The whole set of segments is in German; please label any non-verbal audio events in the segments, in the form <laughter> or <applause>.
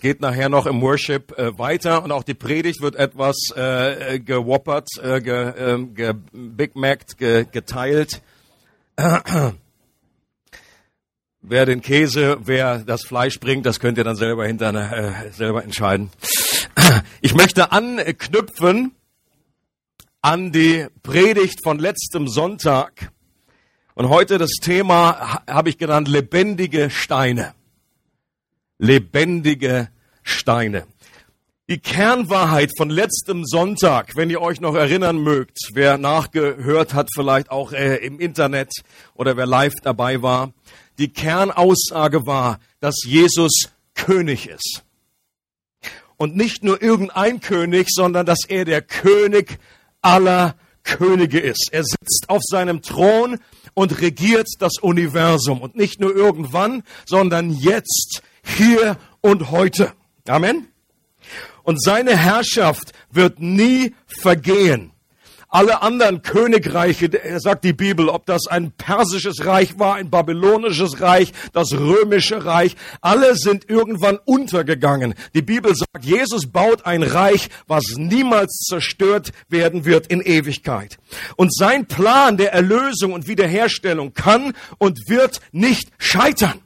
geht nachher noch im Worship äh, weiter und auch die Predigt wird etwas äh, gewoppert, äh, ge, äh, ge, Big Mac ge, geteilt. <clears throat> wer den Käse, wer das Fleisch bringt, das könnt ihr dann selber hinterher äh, selber entscheiden. <clears throat> Ich möchte anknüpfen an die Predigt von letztem Sonntag. Und heute das Thema habe ich genannt lebendige Steine. Lebendige Steine. Die Kernwahrheit von letztem Sonntag, wenn ihr euch noch erinnern mögt, wer nachgehört hat, vielleicht auch äh, im Internet oder wer live dabei war, die Kernaussage war, dass Jesus König ist. Und nicht nur irgendein König, sondern dass er der König aller Könige ist. Er sitzt auf seinem Thron und regiert das Universum. Und nicht nur irgendwann, sondern jetzt, hier und heute. Amen. Und seine Herrschaft wird nie vergehen. Alle anderen Königreiche, sagt die Bibel, ob das ein persisches Reich war, ein babylonisches Reich, das römische Reich, alle sind irgendwann untergegangen. Die Bibel sagt, Jesus baut ein Reich, was niemals zerstört werden wird in Ewigkeit. Und sein Plan der Erlösung und Wiederherstellung kann und wird nicht scheitern.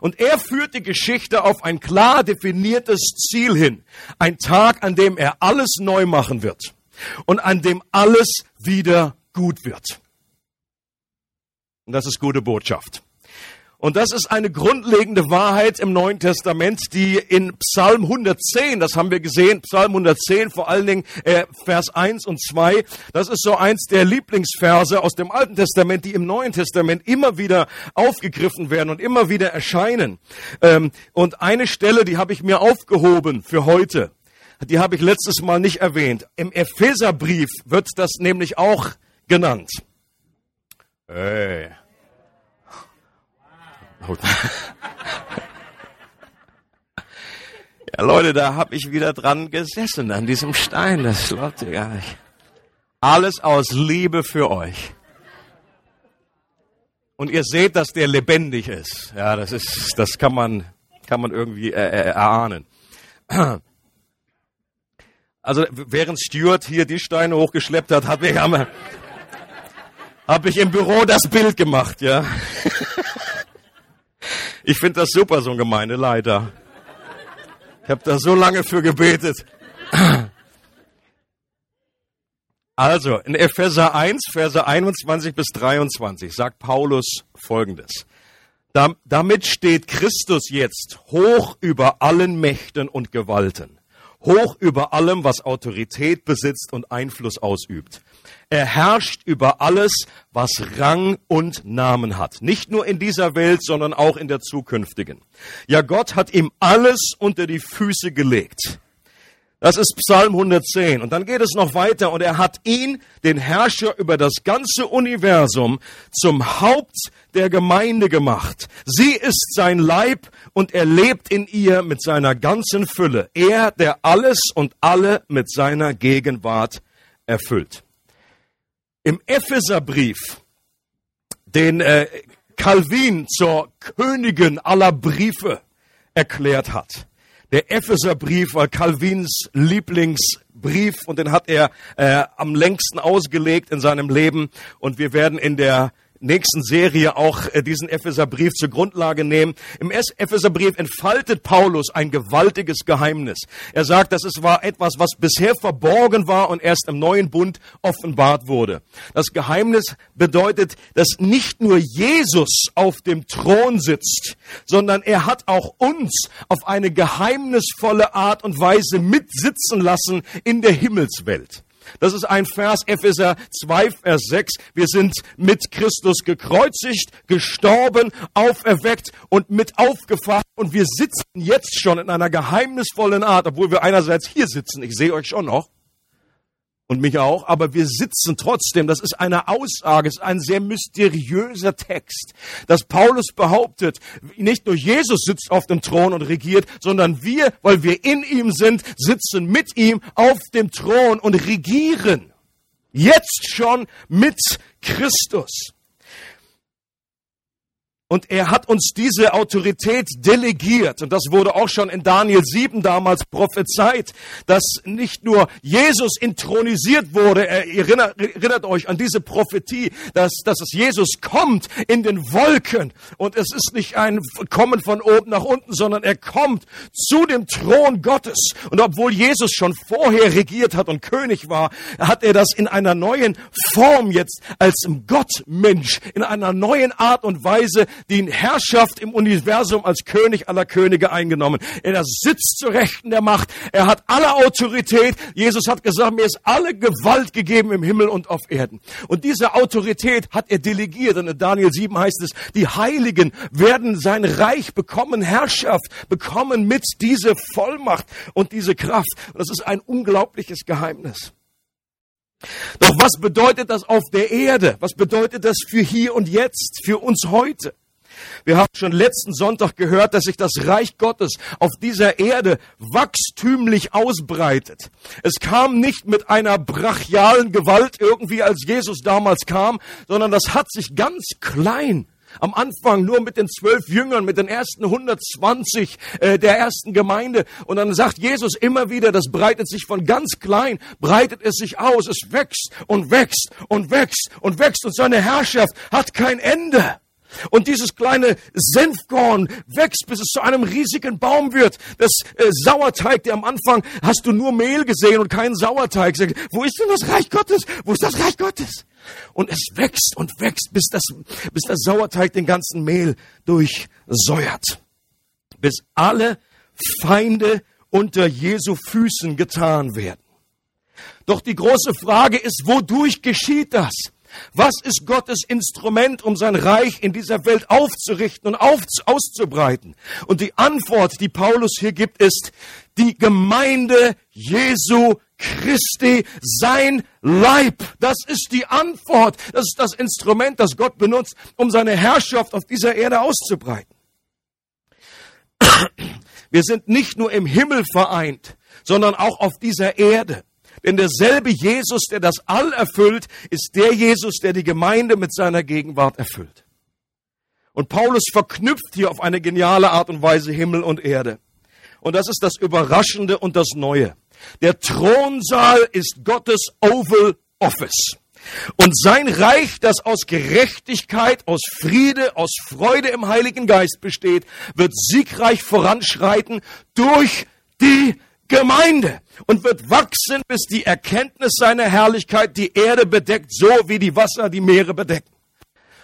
Und er führt die Geschichte auf ein klar definiertes Ziel hin. Ein Tag, an dem er alles neu machen wird und an dem alles wieder gut wird. Und das ist gute Botschaft. Und das ist eine grundlegende Wahrheit im Neuen Testament, die in Psalm 110, das haben wir gesehen, Psalm 110, vor allen Dingen äh, Vers 1 und 2, das ist so eins der Lieblingsverse aus dem Alten Testament, die im Neuen Testament immer wieder aufgegriffen werden und immer wieder erscheinen. Ähm, und eine Stelle, die habe ich mir aufgehoben für heute die habe ich letztes Mal nicht erwähnt. Im Epheserbrief wird das nämlich auch genannt. Hey. <laughs> Ja, Leute, da habe ich wieder dran gesessen, an diesem Stein. Das glaubt ihr gar nicht. Alles aus Liebe für euch. Und ihr seht, dass der lebendig ist. Ja, das ist, das kann man, kann man irgendwie äh, äh erahnen. <clears throat> Also während Stuart hier die Steine hochgeschleppt hat, habe ich, hab ich im Büro das Bild gemacht, ja. <laughs> Ich finde das super, so ein Gemeindeleiter. Ich habe da so lange für gebetet. Also, in Epheser 1, Verse 21 bis 23 sagt Paulus Folgendes. Damit steht Christus jetzt hoch über allen Mächten und Gewalten hoch über allem, was Autorität besitzt und Einfluss ausübt. Er herrscht über alles, was Rang und Namen hat. Nicht nur in dieser Welt, sondern auch in der zukünftigen. Ja, Gott hat ihm alles unter die Füße gelegt. Das ist Psalm 110. Und dann geht es noch weiter und er hat ihn, den Herrscher über das ganze Universum, zum Haupt der Gemeinde gemacht. Sie ist sein Leib und er lebt in ihr mit seiner ganzen Fülle. Er, der alles und alle mit seiner Gegenwart erfüllt. Im Epheserbrief, den äh, Calvin zur Königin aller Briefe erklärt hat, der Epheserbrief war Calvins Lieblingsbrief und den hat er äh, am längsten ausgelegt in seinem Leben. Und wir werden in der nächsten Serie auch äh, diesen Epheserbrief zur Grundlage nehmen. Im Epheserbrief entfaltet Paulus ein gewaltiges Geheimnis. Er sagt, dass es war etwas, was bisher verborgen war und erst im neuen Bund offenbart wurde. Das Geheimnis bedeutet, dass nicht nur Jesus auf dem Thron sitzt, sondern er hat auch uns auf eine geheimnisvolle Art und Weise mitsitzen lassen in der Himmelswelt. Das ist ein Vers, Epheser 2, Vers 6. Wir sind mit Christus gekreuzigt, gestorben, auferweckt und mit aufgefahren. Und wir sitzen jetzt schon in einer geheimnisvollen Art, obwohl wir einerseits hier sitzen. Ich sehe euch schon noch und mich auch, aber wir sitzen trotzdem. Das ist eine Aussage, ist ein sehr mysteriöser Text, dass Paulus behauptet, nicht nur Jesus sitzt auf dem Thron und regiert, sondern wir, weil wir in ihm sind, sitzen mit ihm auf dem Thron und regieren. Jetzt schon mit Christus. Und er hat uns diese Autorität delegiert. Und das wurde auch schon in Daniel 7 damals prophezeit, dass nicht nur Jesus intronisiert wurde. Erinnert, erinnert euch an diese Prophetie, dass, dass es Jesus kommt in den Wolken. Und es ist nicht ein Kommen von oben nach unten, sondern er kommt zu dem Thron Gottes. Und obwohl Jesus schon vorher regiert hat und König war, hat er das in einer neuen Form jetzt als Gottmensch, in einer neuen Art und Weise die Herrschaft im Universum als König aller Könige eingenommen. Er sitzt zur Rechten der Macht. Er hat alle Autorität. Jesus hat gesagt, mir ist alle Gewalt gegeben im Himmel und auf Erden. Und diese Autorität hat er delegiert. Und in Daniel 7 heißt es, die Heiligen werden sein Reich bekommen, Herrschaft bekommen mit dieser Vollmacht und diese Kraft. Und das ist ein unglaubliches Geheimnis. Doch was bedeutet das auf der Erde? Was bedeutet das für hier und jetzt, für uns heute? Wir haben schon letzten Sonntag gehört, dass sich das Reich Gottes auf dieser Erde wachstümlich ausbreitet. Es kam nicht mit einer brachialen Gewalt irgendwie, als Jesus damals kam, sondern das hat sich ganz klein am Anfang nur mit den zwölf Jüngern, mit den ersten 120 äh, der ersten Gemeinde. Und dann sagt Jesus immer wieder, das breitet sich von ganz klein, breitet es sich aus. Es wächst und wächst und wächst und wächst. Und seine Herrschaft hat kein Ende. Und dieses kleine Senfkorn wächst, bis es zu einem riesigen Baum wird. Das äh, Sauerteig, der am Anfang hast du nur Mehl gesehen und keinen Sauerteig. Wo ist denn das Reich Gottes? Wo ist das Reich Gottes? Und es wächst und wächst, bis das, bis der Sauerteig den ganzen Mehl durchsäuert. Bis alle Feinde unter Jesu Füßen getan werden. Doch die große Frage ist, wodurch geschieht das? Was ist Gottes Instrument, um sein Reich in dieser Welt aufzurichten und auf, auszubreiten? Und die Antwort, die Paulus hier gibt, ist die Gemeinde Jesu Christi, sein Leib. Das ist die Antwort. Das ist das Instrument, das Gott benutzt, um seine Herrschaft auf dieser Erde auszubreiten. Wir sind nicht nur im Himmel vereint, sondern auch auf dieser Erde. Denn derselbe Jesus, der das All erfüllt, ist der Jesus, der die Gemeinde mit seiner Gegenwart erfüllt. Und Paulus verknüpft hier auf eine geniale Art und Weise Himmel und Erde. Und das ist das Überraschende und das Neue. Der Thronsaal ist Gottes Oval Office. Und sein Reich, das aus Gerechtigkeit, aus Friede, aus Freude im Heiligen Geist besteht, wird siegreich voranschreiten durch die Gemeinde und wird wachsen, bis die Erkenntnis seiner Herrlichkeit die Erde bedeckt, so wie die Wasser die Meere bedecken.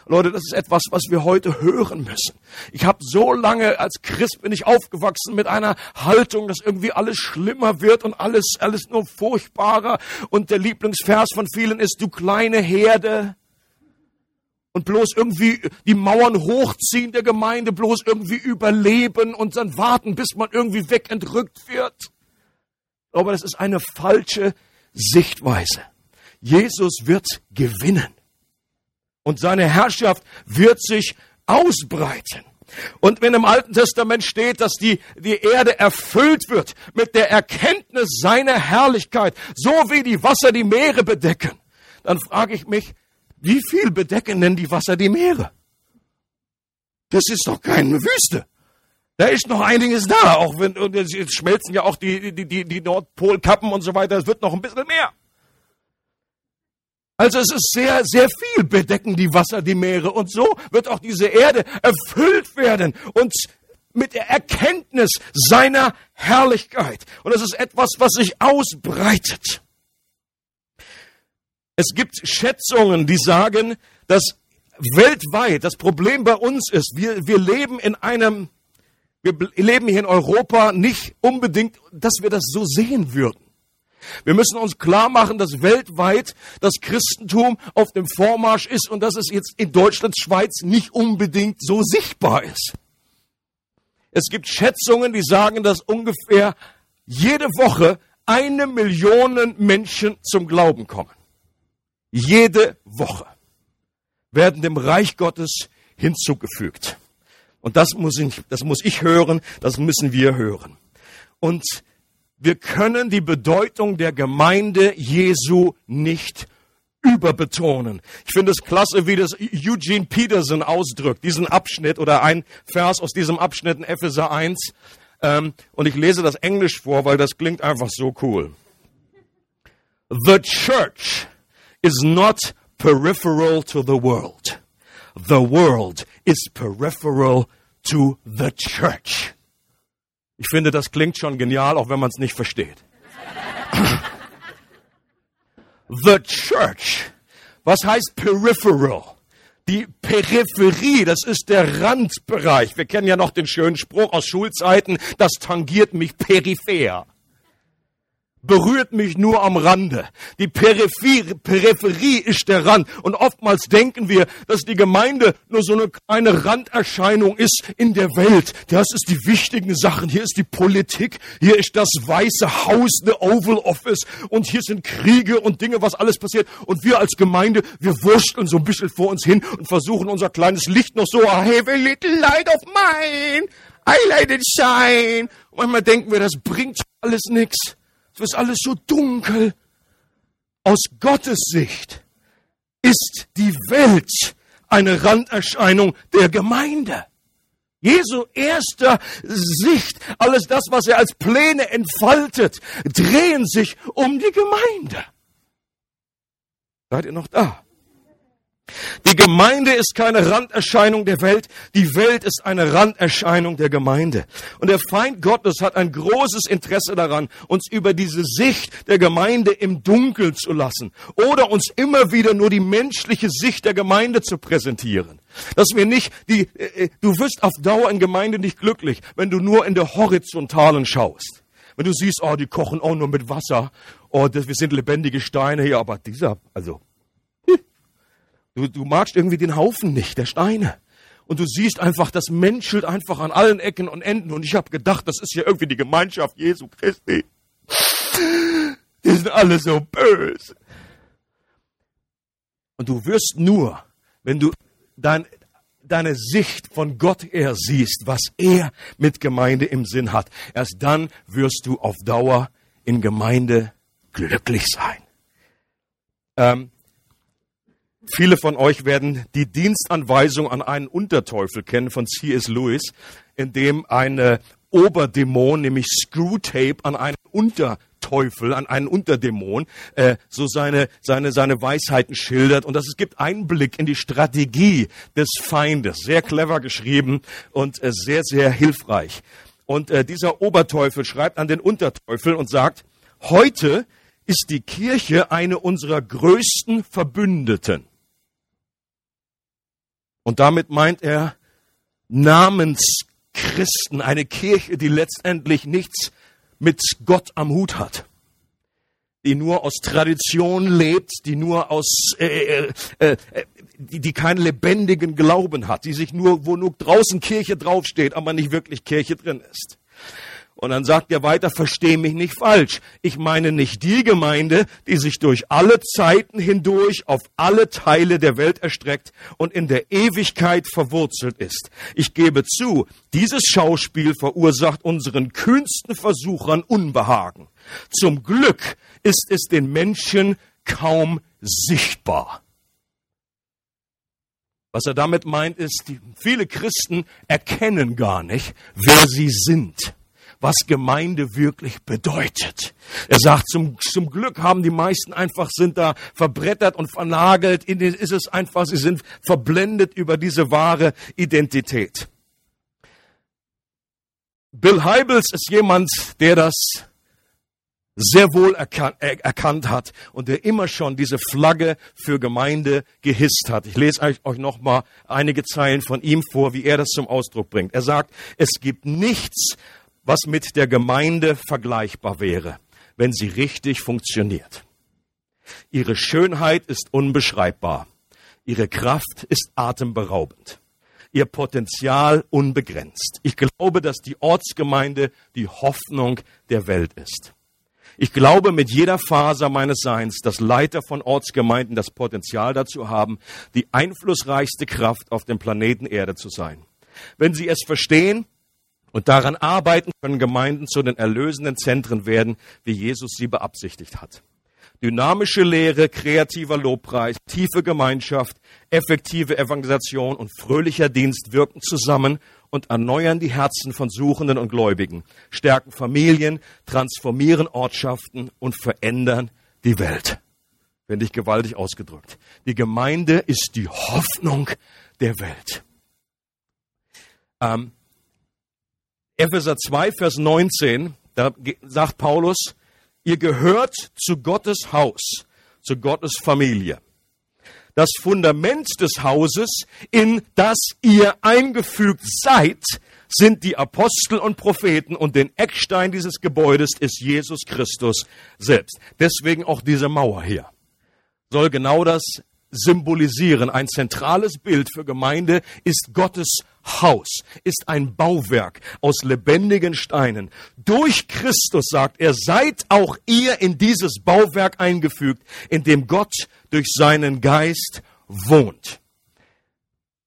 Leute, das ist etwas, was wir heute hören müssen. Ich habe so lange als Christ bin ich aufgewachsen mit einer Haltung, dass irgendwie alles schlimmer wird und alles alles nur furchtbarer und der Lieblingsvers von vielen ist du kleine Herde und bloß irgendwie die Mauern hochziehen der Gemeinde, bloß irgendwie überleben und dann warten, bis man irgendwie wegentrückt wird. Aber das ist eine falsche Sichtweise. Jesus wird gewinnen. Und seine Herrschaft wird sich ausbreiten. Und wenn im Alten Testament steht, dass die, die Erde erfüllt wird mit der Erkenntnis seiner Herrlichkeit, so wie die Wasser die Meere bedecken, dann frage ich mich, wie viel bedecken denn die Wasser die Meere? Das ist doch keine Wüste. Da ist noch einiges da, auch wenn und jetzt schmelzen ja auch die, die, die, die Nordpolkappen und so weiter. Es wird noch ein bisschen mehr. Also es ist sehr, sehr viel bedecken die Wasser die Meere und so wird auch diese Erde erfüllt werden und mit der Erkenntnis seiner Herrlichkeit. Und es ist etwas, was sich ausbreitet. Es gibt Schätzungen, die sagen, dass weltweit das Problem bei uns ist, wir, wir leben in einem wir leben hier in Europa nicht unbedingt, dass wir das so sehen würden. Wir müssen uns klar machen, dass weltweit das Christentum auf dem Vormarsch ist und dass es jetzt in Deutschland, Schweiz nicht unbedingt so sichtbar ist. Es gibt Schätzungen, die sagen, dass ungefähr jede Woche eine Million Menschen zum Glauben kommen. Jede Woche werden dem Reich Gottes hinzugefügt. Und das muss ich, das muss ich hören, das müssen wir hören. Und wir können die Bedeutung der Gemeinde Jesu nicht überbetonen. Ich finde es klasse, wie das Eugene Peterson ausdrückt, diesen Abschnitt oder ein Vers aus diesem Abschnitt in Epheser 1. Ähm, und ich lese das Englisch vor, weil das klingt einfach so cool. The church is not peripheral to the world. The world is peripheral to the church. Ich finde, das klingt schon genial, auch wenn man es nicht versteht. <clears throat> the church. Was heißt peripheral? Die Peripherie, das ist der Randbereich. Wir kennen ja noch den schönen Spruch aus Schulzeiten, das tangiert mich peripher berührt mich nur am Rande. Die Peripherie, Peripherie ist der Rand. Und oftmals denken wir, dass die Gemeinde nur so eine kleine Randerscheinung ist in der Welt. Das ist die wichtigen Sachen. Hier ist die Politik. Hier ist das Weiße Haus, the Oval Office. Und hier sind Kriege und Dinge, was alles passiert. Und wir als Gemeinde, wir wursteln so ein bisschen vor uns hin und versuchen unser kleines Licht noch so, I have a little light of mine. I let it shine. Manchmal denken wir, das bringt alles nichts. Es ist alles so dunkel. Aus Gottes Sicht ist die Welt eine Randerscheinung der Gemeinde. Jesu erster Sicht, alles das, was er als Pläne entfaltet, drehen sich um die Gemeinde. Seid ihr noch da? Die Gemeinde ist keine Randerscheinung der Welt, die Welt ist eine Randerscheinung der Gemeinde. Und der Feind Gottes hat ein großes Interesse daran, uns über diese Sicht der Gemeinde im Dunkeln zu lassen oder uns immer wieder nur die menschliche Sicht der Gemeinde zu präsentieren. Dass wir nicht die, äh, äh du wirst auf Dauer in Gemeinde nicht glücklich, wenn du nur in der Horizontalen schaust. Wenn du siehst, oh, die kochen auch nur mit Wasser, oh, das, wir sind lebendige Steine hier, aber dieser, also Du, du magst irgendwie den Haufen nicht, der Steine. Und du siehst einfach, das menschelt einfach an allen Ecken und Enden. Und ich habe gedacht, das ist ja irgendwie die Gemeinschaft Jesu Christi. Die sind alle so böse. Und du wirst nur, wenn du dein, deine Sicht von Gott her siehst, was er mit Gemeinde im Sinn hat, erst dann wirst du auf Dauer in Gemeinde glücklich sein. Ähm, Viele von euch werden die Dienstanweisung an einen Unterteufel kennen von C.S. Lewis, in dem ein Oberdämon, nämlich Screwtape, an einen Unterteufel, an einen Unterdämon, äh, so seine, seine, seine Weisheiten schildert. Und das, es gibt Einblick in die Strategie des Feindes. Sehr clever geschrieben und äh, sehr, sehr hilfreich. Und äh, dieser Oberteufel schreibt an den Unterteufel und sagt, heute ist die Kirche eine unserer größten Verbündeten. Und damit meint er Namenschristen, eine Kirche, die letztendlich nichts mit Gott am Hut hat, die nur aus Tradition lebt, die nur aus, äh, äh, äh, äh, die, die keinen lebendigen Glauben hat, die sich nur, wo nur draußen Kirche draufsteht, aber nicht wirklich Kirche drin ist. Und dann sagt er weiter, versteh mich nicht falsch. Ich meine nicht die Gemeinde, die sich durch alle Zeiten hindurch auf alle Teile der Welt erstreckt und in der Ewigkeit verwurzelt ist. Ich gebe zu, dieses Schauspiel verursacht unseren kühnsten Versuchern Unbehagen. Zum Glück ist es den Menschen kaum sichtbar. Was er damit meint, ist, viele Christen erkennen gar nicht, wer sie sind was Gemeinde wirklich bedeutet. Er sagt, zum, zum Glück haben die meisten einfach, sind da verbrettert und vernagelt. Ist es einfach, sie sind verblendet über diese wahre Identität. Bill Heibels ist jemand, der das sehr wohl erkannt, erkannt hat und der immer schon diese Flagge für Gemeinde gehisst hat. Ich lese euch noch mal einige Zeilen von ihm vor, wie er das zum Ausdruck bringt. Er sagt, es gibt nichts, was mit der Gemeinde vergleichbar wäre, wenn sie richtig funktioniert. Ihre Schönheit ist unbeschreibbar. Ihre Kraft ist atemberaubend. Ihr Potenzial unbegrenzt. Ich glaube, dass die Ortsgemeinde die Hoffnung der Welt ist. Ich glaube mit jeder Faser meines Seins, dass Leiter von Ortsgemeinden das Potenzial dazu haben, die einflussreichste Kraft auf dem Planeten Erde zu sein. Wenn sie es verstehen, und daran arbeiten können Gemeinden zu den erlösenden Zentren werden, wie Jesus sie beabsichtigt hat. Dynamische Lehre, kreativer Lobpreis, tiefe Gemeinschaft, effektive Evangelisation und fröhlicher Dienst wirken zusammen und erneuern die Herzen von Suchenden und Gläubigen, stärken Familien, transformieren Ortschaften und verändern die Welt. Finde ich gewaltig ausgedrückt. Die Gemeinde ist die Hoffnung der Welt. Ähm, Epheser 2, Vers 19, da sagt Paulus, Ihr gehört zu Gottes Haus, zu Gottes Familie. Das Fundament des Hauses, in das ihr eingefügt seid, sind die Apostel und Propheten und den Eckstein dieses Gebäudes ist Jesus Christus selbst. Deswegen auch diese Mauer hier. Soll genau das symbolisieren. Ein zentrales Bild für Gemeinde ist Gottes Haus, ist ein Bauwerk aus lebendigen Steinen. Durch Christus, sagt er, seid auch ihr in dieses Bauwerk eingefügt, in dem Gott durch seinen Geist wohnt.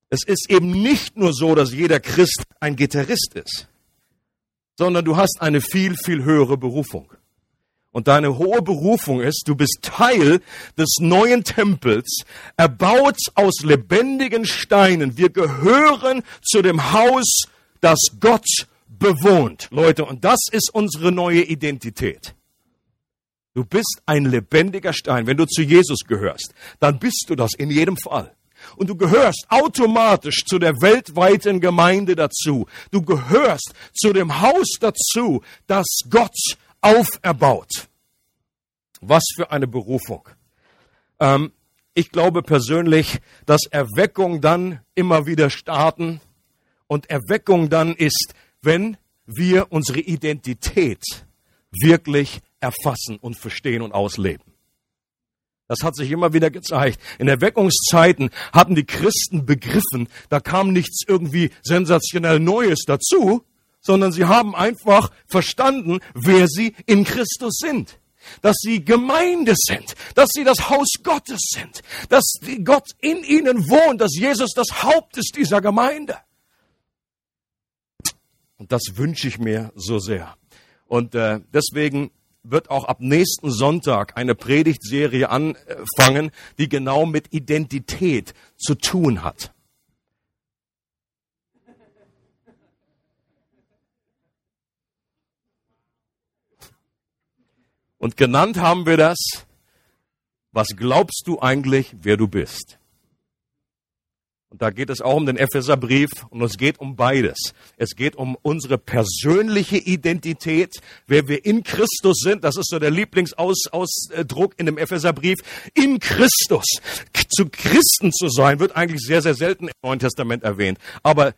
Es ist eben nicht nur so, dass jeder Christ ein Gitarrist ist, sondern du hast eine viel, viel höhere Berufung. Und deine hohe Berufung ist, du bist Teil des neuen Tempels, erbaut aus lebendigen Steinen. Wir gehören zu dem Haus, das Gott bewohnt. Leute, und das ist unsere neue Identität. Du bist ein lebendiger Stein. Wenn du zu Jesus gehörst, dann bist du das in jedem Fall. Und du gehörst automatisch zu der weltweiten Gemeinde dazu. Du gehörst zu dem Haus dazu, das Gott auferbaut. Was für eine Berufung. Ähm, ich glaube persönlich, dass Erweckung dann immer wieder starten und Erweckung dann ist, wenn wir unsere Identität wirklich erfassen und verstehen und ausleben. Das hat sich immer wieder gezeigt. In Erweckungszeiten hatten die Christen begriffen, da kam nichts irgendwie sensationell Neues dazu, sondern sie haben einfach verstanden, wer sie in Christus sind. Dass sie Gemeinde sind, dass sie das Haus Gottes sind, dass Gott in ihnen wohnt, dass Jesus das Haupt ist dieser Gemeinde. Und das wünsche ich mir so sehr. Und äh, deswegen wird auch ab nächsten Sonntag eine Predigtserie anfangen, die genau mit Identität zu tun hat. Und genannt haben wir das, was glaubst du eigentlich, wer du bist? Und da geht es auch um den Epheserbrief und es geht um beides. Es geht um unsere persönliche Identität, wer wir in Christus sind. Das ist so der Lieblingsausdruck in dem Epheserbrief. In Christus. Zu Christen zu sein wird eigentlich sehr, sehr selten im Neuen Testament erwähnt. Aber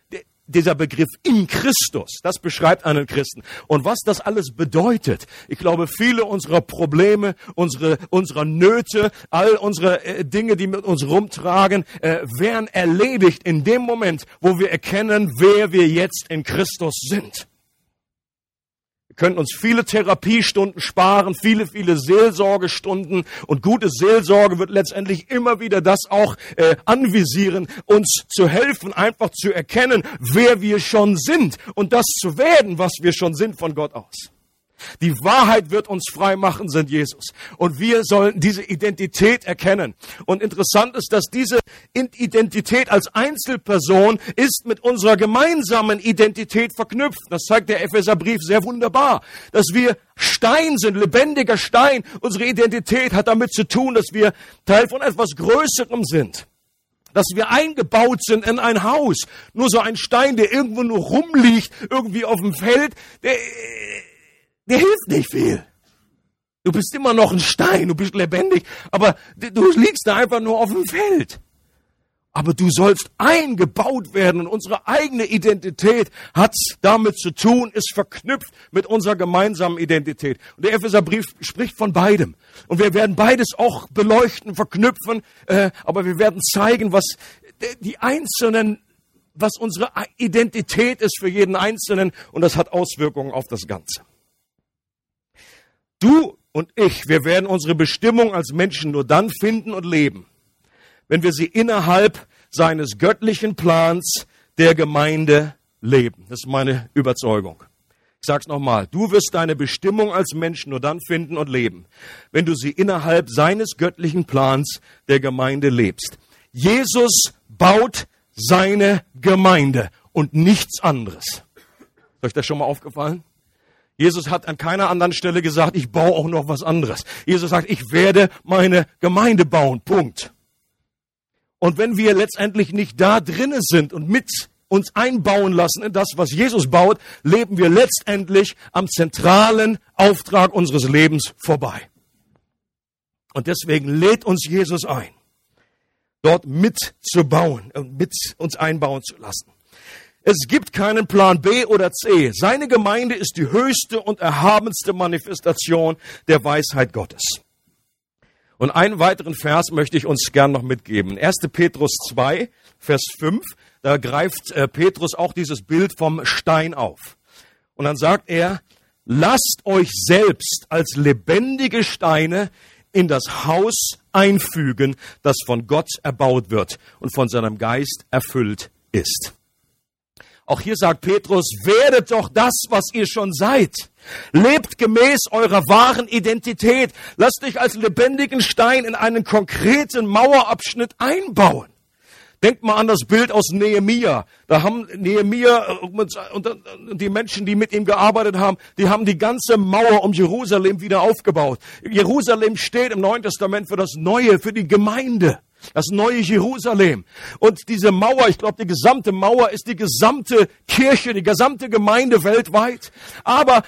dieser Begriff in Christus, das beschreibt einen Christen. Und was das alles bedeutet, ich glaube, viele unserer Probleme, unsere, unserer Nöte, all unsere äh, Dinge, die mit uns rumtragen, äh, werden erledigt in dem Moment, wo wir erkennen, wer wir jetzt in Christus sind. Wir können uns viele Therapiestunden sparen, viele, viele Seelsorgestunden. Und gute Seelsorge wird letztendlich immer wieder das auch äh, anvisieren, uns zu helfen, einfach zu erkennen, wer wir schon sind und das zu werden, was wir schon sind von Gott aus. Die Wahrheit wird uns frei machen, sind Jesus. Und wir sollen diese Identität erkennen. Und interessant ist, dass diese Identität als Einzelperson ist mit unserer gemeinsamen Identität verknüpft. Das zeigt der Epheserbrief sehr wunderbar, dass wir Stein sind, lebendiger Stein. Unsere Identität hat damit zu tun, dass wir Teil von etwas Größerem sind dass wir eingebaut sind in ein Haus. Nur so ein Stein, der irgendwo nur rumliegt, irgendwie auf dem Feld, der, der hilft nicht viel. Du bist immer noch ein Stein, du bist lebendig, aber du liegst da einfach nur auf dem Feld. Aber du sollst eingebaut werden und unsere eigene Identität hat damit zu tun, ist verknüpft mit unserer gemeinsamen Identität. Und der Epheserbrief spricht von beidem. Und wir werden beides auch beleuchten, verknüpfen, äh, aber wir werden zeigen, was die einzelnen, was unsere Identität ist für jeden Einzelnen und das hat Auswirkungen auf das Ganze. Du und ich, wir werden unsere Bestimmung als Menschen nur dann finden und leben, wenn wir sie innerhalb seines göttlichen Plans der Gemeinde leben. Das ist meine Überzeugung. Ich sag's nochmal, du wirst deine Bestimmung als Mensch nur dann finden und leben, wenn du sie innerhalb seines göttlichen Plans der Gemeinde lebst. Jesus baut seine Gemeinde und nichts anderes. Ist euch das schon mal aufgefallen? Jesus hat an keiner anderen Stelle gesagt, ich baue auch noch was anderes. Jesus sagt, ich werde meine Gemeinde bauen. Punkt. Und wenn wir letztendlich nicht da drinnen sind und mit uns einbauen lassen in das, was Jesus baut, leben wir letztendlich am zentralen Auftrag unseres Lebens vorbei. Und deswegen lädt uns Jesus ein, dort mitzubauen und mit uns einbauen zu lassen. Es gibt keinen Plan B oder C. Seine Gemeinde ist die höchste und erhabenste Manifestation der Weisheit Gottes. Und einen weiteren Vers möchte ich uns gern noch mitgeben. 1. Petrus 2, Vers 5 da greift äh, Petrus auch dieses Bild vom Stein auf. Und dann sagt er, lasst euch selbst als lebendige Steine in das Haus einfügen, das von Gott erbaut wird und von seinem Geist erfüllt ist. Auch hier sagt Petrus, werdet doch das, was ihr schon seid. Lebt gemäß eurer wahren Identität. Lasst dich als lebendigen Stein in einen konkreten Mauerabschnitt einbauen. Denkt mal an das Bild aus Nehemia. Da haben Nehemia äh, und die Menschen, die mit ihm gearbeitet haben, die haben die ganze Mauer um Jerusalem wieder aufgebaut. Jerusalem steht im Neuen Testament für das Neue, für die Gemeinde. Das neue Jerusalem. Und diese Mauer, ich glaube, die gesamte Mauer ist die gesamte Kirche, die gesamte Gemeinde weltweit. Aber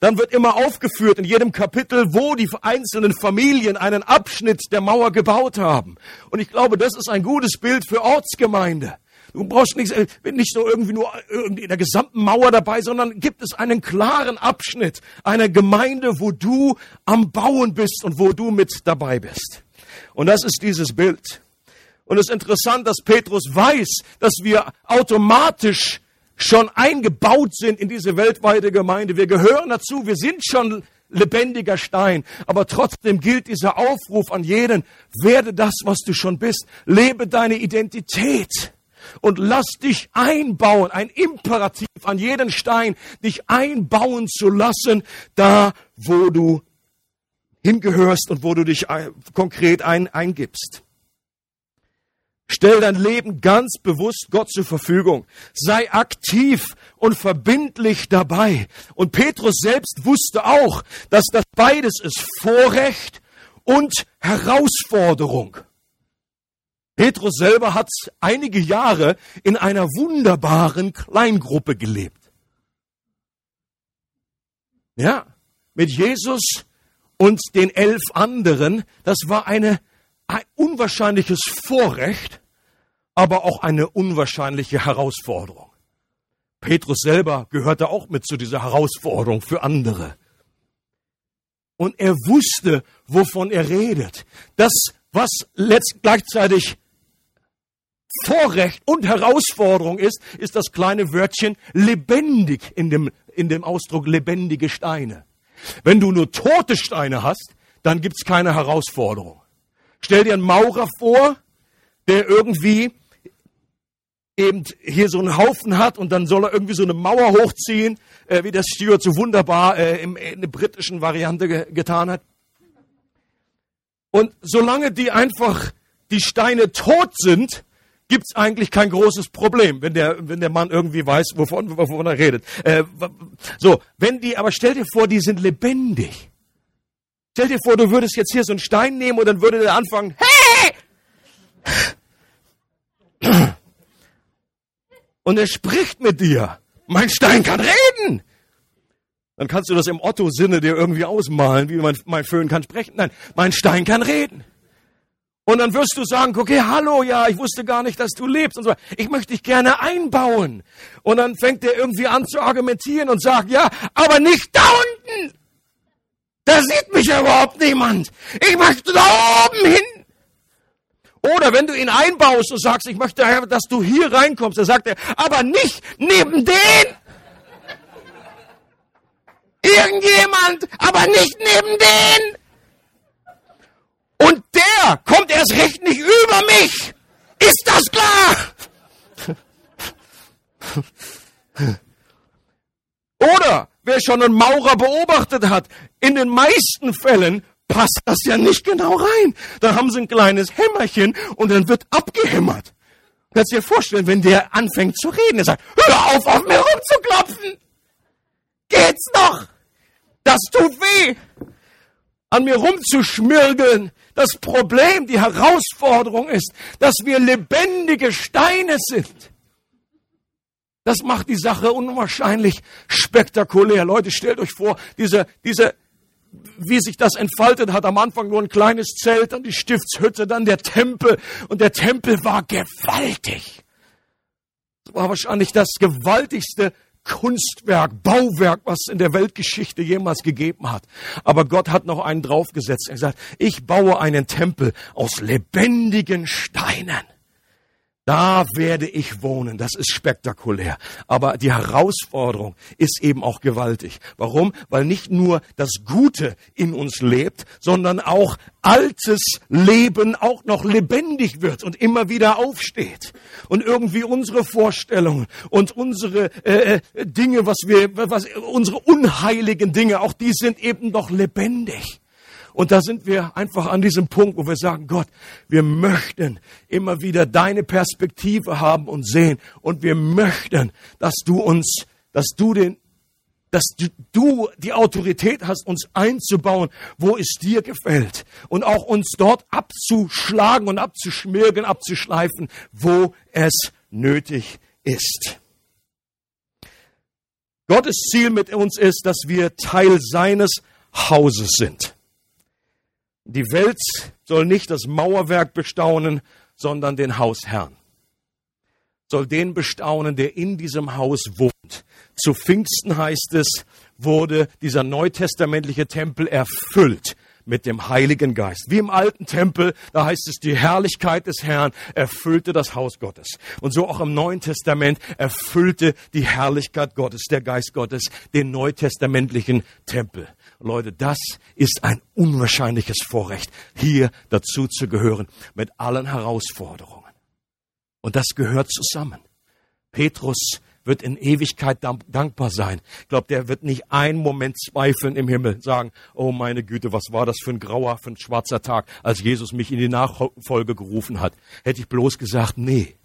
dann wird immer aufgeführt in jedem Kapitel, wo die einzelnen Familien einen Abschnitt der Mauer gebaut haben. Und ich glaube, das ist ein gutes Bild für Ortsgemeinde. Du brauchst nicht, äh, nicht so irgendwie nur irgendwie in der gesamten Mauer dabei, sondern gibt es einen klaren Abschnitt einer Gemeinde, wo du am Bauen bist und wo du mit dabei bist. Und das ist dieses Bild. Und es ist interessant, dass Petrus weiß, dass wir automatisch schon eingebaut sind in diese weltweite Gemeinde. Wir gehören dazu, wir sind schon lebendiger Stein. Aber trotzdem gilt dieser Aufruf an jeden, werde das, was du schon bist. Lebe deine Identität und lass dich einbauen. Ein Imperativ an jeden Stein, dich einbauen zu lassen, da wo du hingehörst und wo du dich konkret ein, eingibst. Stell dein Leben ganz bewusst Gott zur Verfügung. Sei aktiv und verbindlich dabei. Und Petrus selbst wusste auch, dass das beides ist Vorrecht und Herausforderung. Petrus selber hat einige Jahre in einer wunderbaren Kleingruppe gelebt. Ja, mit Jesus und den elf anderen, das war eine ein unwahrscheinliches Vorrecht, aber auch eine unwahrscheinliche Herausforderung. Petrus selber gehörte auch mit zu dieser Herausforderung für andere. Und er wusste, wovon er redet. Das, was letzt gleichzeitig Vorrecht und Herausforderung ist, ist das kleine Wörtchen lebendig in dem, in dem Ausdruck lebendige Steine. Wenn du nur tote Steine hast, dann gibt's keine Herausforderung. Stell dir einen Maurer vor, der irgendwie eben hier so einen Haufen hat und dann soll er irgendwie so eine Mauer hochziehen, äh, wie das Stuart so wunderbar äh, im, in der britischen Variante ge getan hat. Und solange die einfach die Steine tot sind, gibt's eigentlich kein großes Problem, wenn der, wenn der Mann irgendwie weiß, wovon, wovon er redet. Äh, so, wenn die, aber stell dir vor, die sind lebendig. Stell dir vor, du würdest jetzt hier so einen Stein nehmen und dann würde der anfangen, hey! Und er spricht mit dir. Mein Stein kann reden. Dann kannst du das im Otto-Sinne dir irgendwie ausmalen, wie mein, mein Föhn kann sprechen. Nein, mein Stein kann reden. Und dann wirst du sagen, okay, hallo, ja, ich wusste gar nicht, dass du lebst und so. Ich möchte dich gerne einbauen. Und dann fängt er irgendwie an zu argumentieren und sagt, ja, aber nicht da unten. Da sieht mich ja überhaupt niemand. Ich möchte da oben hin. Oder wenn du ihn einbaust und sagst, ich möchte, dass du hier reinkommst, dann sagt er, aber nicht neben den. Irgendjemand, aber nicht neben den. Und der kommt erst recht nicht über mich. Ist das klar? Oder wer schon einen Maurer beobachtet hat, in den meisten Fällen passt das ja nicht genau rein. Dann haben sie ein kleines Hämmerchen und dann wird abgehämmert. Kannst dir vorstellen, wenn der anfängt zu reden, er sagt, hör auf, auf mir rumzuklopfen! Geht's noch? Das tut weh! An mir rumzuschmirgeln. Das Problem, die Herausforderung ist, dass wir lebendige Steine sind. Das macht die Sache unwahrscheinlich spektakulär. Leute, stellt euch vor, diese, diese wie sich das entfaltet hat. Am Anfang nur ein kleines Zelt, dann die Stiftshütte, dann der Tempel. Und der Tempel war gewaltig. Das war wahrscheinlich das gewaltigste Kunstwerk, Bauwerk, was es in der Weltgeschichte jemals gegeben hat. Aber Gott hat noch einen draufgesetzt. Er sagt, ich baue einen Tempel aus lebendigen Steinen. Da werde ich wohnen. Das ist spektakulär. Aber die Herausforderung ist eben auch gewaltig. Warum? Weil nicht nur das Gute in uns lebt, sondern auch altes Leben auch noch lebendig wird und immer wieder aufsteht. Und irgendwie unsere Vorstellungen und unsere äh, äh Dinge, was wir, was, unsere unheiligen Dinge, auch die sind eben noch lebendig. Und da sind wir einfach an diesem Punkt, wo wir sagen, Gott, wir möchten immer wieder deine Perspektive haben und sehen. Und wir möchten, dass du uns, dass du den, dass du die Autorität hast, uns einzubauen, wo es dir gefällt. Und auch uns dort abzuschlagen und abzuschmirgen, abzuschleifen, wo es nötig ist. Gottes Ziel mit uns ist, dass wir Teil seines Hauses sind. Die Welt soll nicht das Mauerwerk bestaunen, sondern den Hausherrn. Soll den bestaunen, der in diesem Haus wohnt. Zu Pfingsten heißt es, wurde dieser neutestamentliche Tempel erfüllt mit dem Heiligen Geist. Wie im alten Tempel, da heißt es, die Herrlichkeit des Herrn erfüllte das Haus Gottes. Und so auch im Neuen Testament erfüllte die Herrlichkeit Gottes, der Geist Gottes, den neutestamentlichen Tempel. Leute, das ist ein unwahrscheinliches Vorrecht, hier dazu zu gehören, mit allen Herausforderungen. Und das gehört zusammen. Petrus wird in Ewigkeit dankbar sein. Ich glaube, der wird nicht einen Moment zweifeln im Himmel, sagen, oh meine Güte, was war das für ein grauer, für ein schwarzer Tag, als Jesus mich in die Nachfolge gerufen hat. Hätte ich bloß gesagt, nee,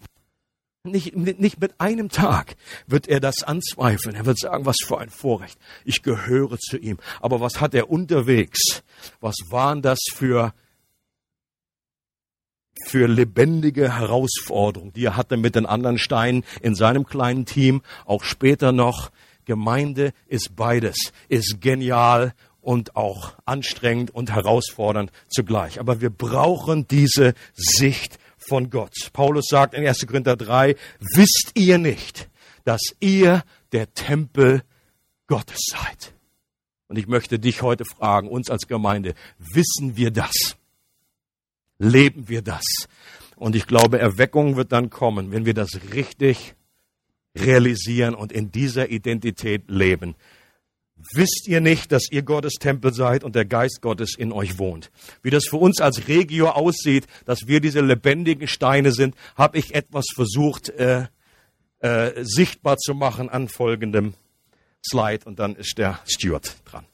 nicht, nicht mit einem Tag wird er das anzweifeln. Er wird sagen, was für ein Vorrecht. Ich gehöre zu ihm. Aber was hat er unterwegs? Was waren das für, für lebendige Herausforderungen, die er hatte mit den anderen Steinen in seinem kleinen Team? Auch später noch. Gemeinde ist beides, ist genial und auch anstrengend und herausfordernd zugleich. Aber wir brauchen diese Sicht von Gott. Paulus sagt in 1. Korinther 3, wisst ihr nicht, dass ihr der Tempel Gottes seid? Und ich möchte dich heute fragen, uns als Gemeinde, wissen wir das? Leben wir das? Und ich glaube, Erweckung wird dann kommen, wenn wir das richtig realisieren und in dieser Identität leben. Wisst ihr nicht, dass ihr Gottes Tempel seid und der Geist Gottes in euch wohnt? Wie das für uns als Regio aussieht, dass wir diese lebendigen Steine sind, habe ich etwas versucht äh, äh, sichtbar zu machen an folgendem Slide und dann ist der Stuart dran.